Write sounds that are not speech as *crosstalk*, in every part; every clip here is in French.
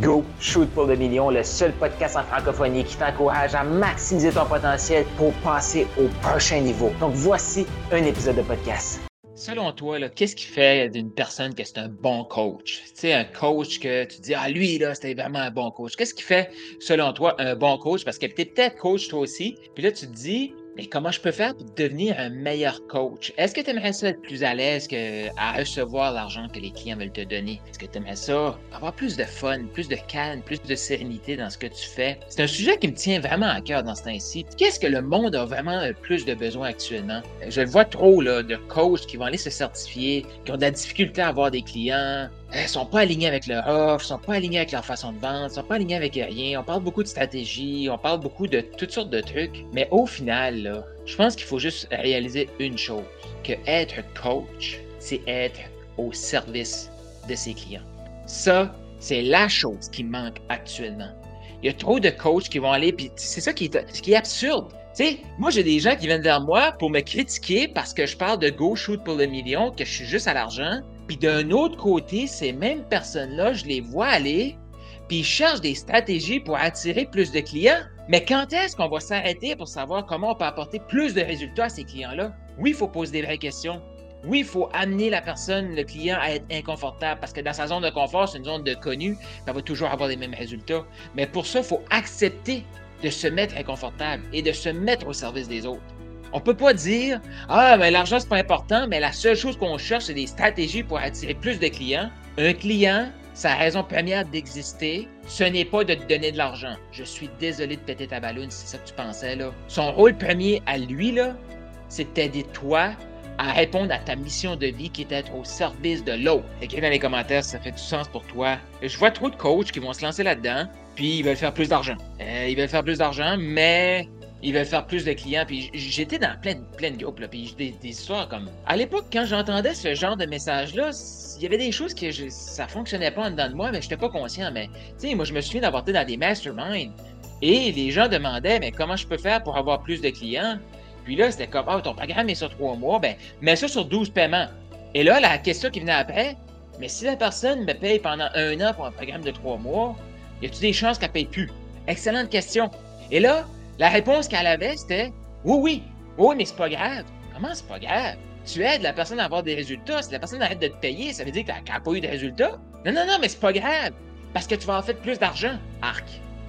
Go Shoot pour le million, le seul podcast en francophonie qui t'encourage à maximiser ton potentiel pour passer au prochain niveau. Donc voici un épisode de podcast. Selon toi, qu'est-ce qui fait d'une personne que c'est un bon coach? Tu sais, un coach que tu dis, ah, lui, là, c'était vraiment un bon coach. Qu'est-ce qui fait, selon toi, un bon coach? Parce que tu peut-être coach toi aussi. Puis là, tu te dis, comment je peux faire pour devenir un meilleur coach? Est-ce que tu aimerais ça être plus à l'aise à recevoir l'argent que les clients veulent te donner? Est-ce que tu aimerais ça avoir plus de fun, plus de calme, plus de sérénité dans ce que tu fais? C'est un sujet qui me tient vraiment à cœur dans ce temps-ci. Qu'est-ce que le monde a vraiment plus de besoin actuellement? Je le vois trop de coachs qui vont aller se certifier, qui ont de la difficulté à avoir des clients, ils sont pas alignés avec leur offre, sont pas alignés avec leur façon de vendre, sont pas alignés avec rien. On parle beaucoup de stratégie, on parle beaucoup de toutes sortes de trucs. Mais au final, je pense qu'il faut juste réaliser une chose, que être coach, c'est être au service de ses clients. Ça, c'est la chose qui manque actuellement. Il y a trop de coachs qui vont aller, puis c'est ça qui est, qui est absurde. Tu sais, moi, j'ai des gens qui viennent vers moi pour me critiquer parce que je parle de go shoot pour le million, que je suis juste à l'argent. Puis d'un autre côté, ces mêmes personnes-là, je les vois aller, puis ils cherchent des stratégies pour attirer plus de clients. Mais quand est-ce qu'on va s'arrêter pour savoir comment on peut apporter plus de résultats à ces clients-là? Oui, il faut poser des vraies questions. Oui, il faut amener la personne, le client, à être inconfortable parce que dans sa zone de confort, c'est une zone de connu, ça va toujours avoir les mêmes résultats. Mais pour ça, il faut accepter de se mettre inconfortable et de se mettre au service des autres. On peut pas dire Ah, mais l'argent, c'est pas important, mais la seule chose qu'on cherche, c'est des stratégies pour attirer plus de clients. Un client, sa raison première d'exister, ce n'est pas de te donner de l'argent. Je suis désolé de péter ta ballonne c'est ça que tu pensais, là. Son rôle premier à lui, là, c'est de toi à répondre à ta mission de vie qui est d'être au service de l'autre. Écris dans les commentaires si ça fait du sens pour toi. Je vois trop de coachs qui vont se lancer là-dedans, puis ils veulent faire plus d'argent. Euh, ils veulent faire plus d'argent, mais ils veulent faire plus de clients. Puis j'étais dans plein, plein de groupes, là, puis des, histoires comme... À l'époque, quand j'entendais ce genre de message-là, il y avait des choses que je, ça fonctionnait pas en dedans de moi, mais j'étais pas conscient. Mais, tu moi, je me souviens d'avoir été dans des masterminds, et les gens demandaient, mais comment je peux faire pour avoir plus de clients? Puis là, c'était comme, ah, ton programme est sur trois mois, ben, mets ça sur 12 paiements. Et là, la question qui venait après, mais si la personne me paye pendant un an pour un programme de trois mois, y a-t-il des chances qu'elle paye plus? Excellente question. Et là, la réponse qu'elle avait, c'était oui, oui, oui, mais c'est pas grave. Comment c'est pas grave? Tu aides la personne à avoir des résultats. Si la personne arrête de te payer, ça veut dire qu'elle n'a pas eu de résultats? Non, non, non, mais c'est pas grave. Parce que tu vas en faire plus d'argent. Arc.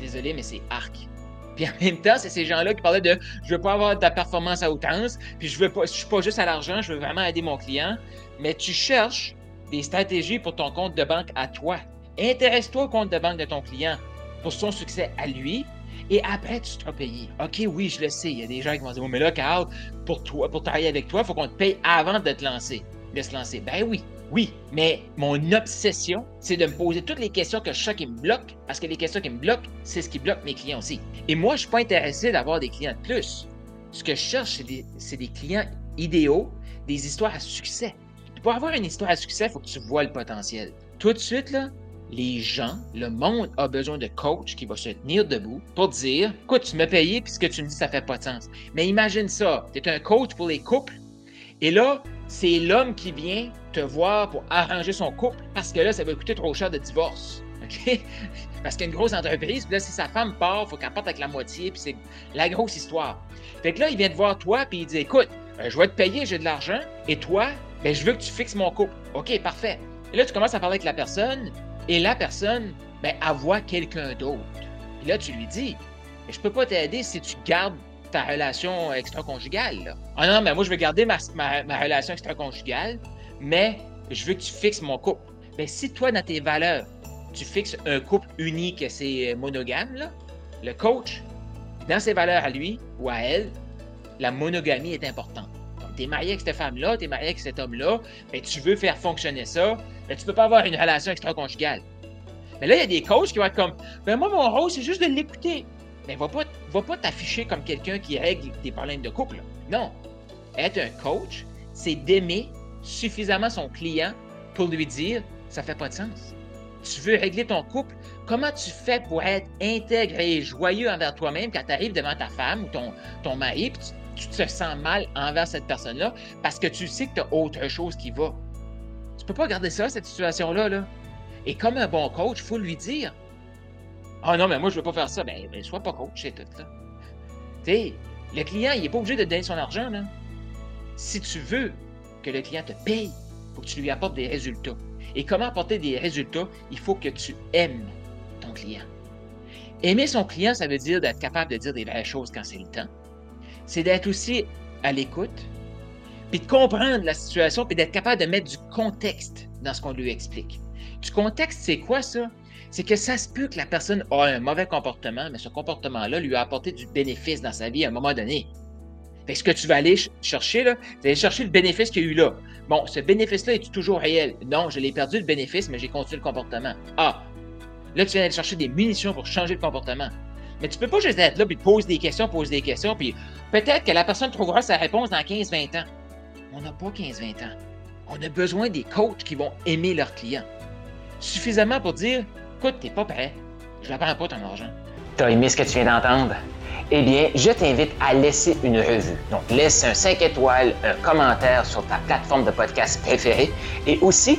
Désolé, mais c'est arc. Puis en même temps, c'est ces gens-là qui parlaient de je veux pas avoir de ta performance à outrance, puis je veux pas, je suis pas juste à l'argent, je veux vraiment aider mon client. Mais tu cherches des stratégies pour ton compte de banque à toi. Intéresse-toi au compte de banque de ton client pour son succès à lui. Et après, tu seras payé. OK, oui, je le sais. Il y a des gens qui vont dire, oh, mais là, Carl, pour travailler avec toi, il faut qu'on te paye avant de te lancer, de se lancer. Ben oui, oui, mais mon obsession, c'est de me poser toutes les questions que je sais qui me bloquent, parce que les questions qui me bloquent, c'est ce qui bloque mes clients aussi. Et moi, je ne suis pas intéressé d'avoir des clients de plus. Ce que je cherche, c'est des, clients idéaux, des histoires à succès. Pour avoir une histoire à succès, il faut que tu vois le potentiel. Tout de suite, là, les gens, le monde a besoin de coach qui va se tenir debout pour dire Écoute, tu m'as payé, puis ce que tu me dis, ça fait pas de sens. Mais imagine ça, tu es un coach pour les couples, et là, c'est l'homme qui vient te voir pour arranger son couple parce que là, ça va coûter trop cher de divorce. *laughs* OK? Parce qu'une grosse entreprise, puis là, si sa femme part, il faut qu'elle parte avec la moitié, puis c'est la grosse histoire. Fait que là, il vient te voir toi, puis il dit Écoute, euh, je vais te payer, j'ai de l'argent, et toi, ben, je veux que tu fixes mon couple. OK, parfait. Et là, tu commences à parler avec la personne, et la personne, ben, elle voit quelqu'un d'autre. Puis là, tu lui dis Je peux pas t'aider si tu gardes ta relation extra-conjugale. Ah non, mais moi, je veux garder ma, ma, relation extra-conjugale, mais je veux que tu fixes mon couple. Ben, si toi, dans tes valeurs, tu fixes un couple unique c'est monogame, là, le coach, dans ses valeurs à lui ou à elle, la monogamie est importante. Donc, tu es marié avec cette femme-là, tu es marié avec cet homme-là, mais tu veux faire fonctionner ça, mais tu peux pas avoir une relation extra-conjugale. Mais là, il y a des coachs qui vont être comme Ben moi, mon rôle, c'est juste de l'écouter mais va pas, va pas t'afficher comme quelqu'un qui règle des problèmes de couple. Non. Être un coach, c'est d'aimer suffisamment son client pour lui dire ça fait pas de sens. Tu veux régler ton couple, comment tu fais pour être intègre et joyeux envers toi-même quand tu arrives devant ta femme ou ton, ton mari, tu, te sens mal envers cette personne-là parce que tu sais que tu as autre chose qui va. Tu peux pas garder ça, cette situation-là. Là. Et comme un bon coach, il faut lui dire Ah non, mais moi, je veux pas faire ça. Ben, ben sois pas coach, c'est tout. Là. Tu sais, le client, il n'est pas obligé de donner son argent. Là. Si tu veux que le client te paye, il faut que tu lui apportes des résultats. Et comment apporter des résultats? Il faut que tu aimes ton client. Aimer son client, ça veut dire d'être capable de dire des vraies choses quand c'est le temps. C'est d'être aussi à l'écoute, puis de comprendre la situation, puis d'être capable de mettre du contexte dans ce qu'on lui explique. Du contexte, c'est quoi ça? C'est que ça se peut que la personne a un mauvais comportement, mais ce comportement-là lui a apporté du bénéfice dans sa vie à un moment donné. Fait ce que tu vas aller chercher, là, c'est aller chercher le bénéfice qu'il y a eu là. Bon, ce bénéfice-là est toujours réel? Non, je l'ai perdu le bénéfice, mais j'ai continué le comportement. Ah, là, tu viens d'aller chercher des munitions pour changer le comportement. Mais tu peux pas juste être là puis poser des questions, poser des questions, puis peut-être que la personne trouvera sa réponse dans 15-20 ans. On n'a pas 15-20 ans. On a besoin des coachs qui vont aimer leurs clients. Suffisamment pour dire Écoute, t'es pas prêt, je ne prends pas ton argent. T'as aimé ce que tu viens d'entendre? Eh bien, je t'invite à laisser une revue. Donc, laisse un 5 étoiles, un commentaire sur ta plateforme de podcast préférée et aussi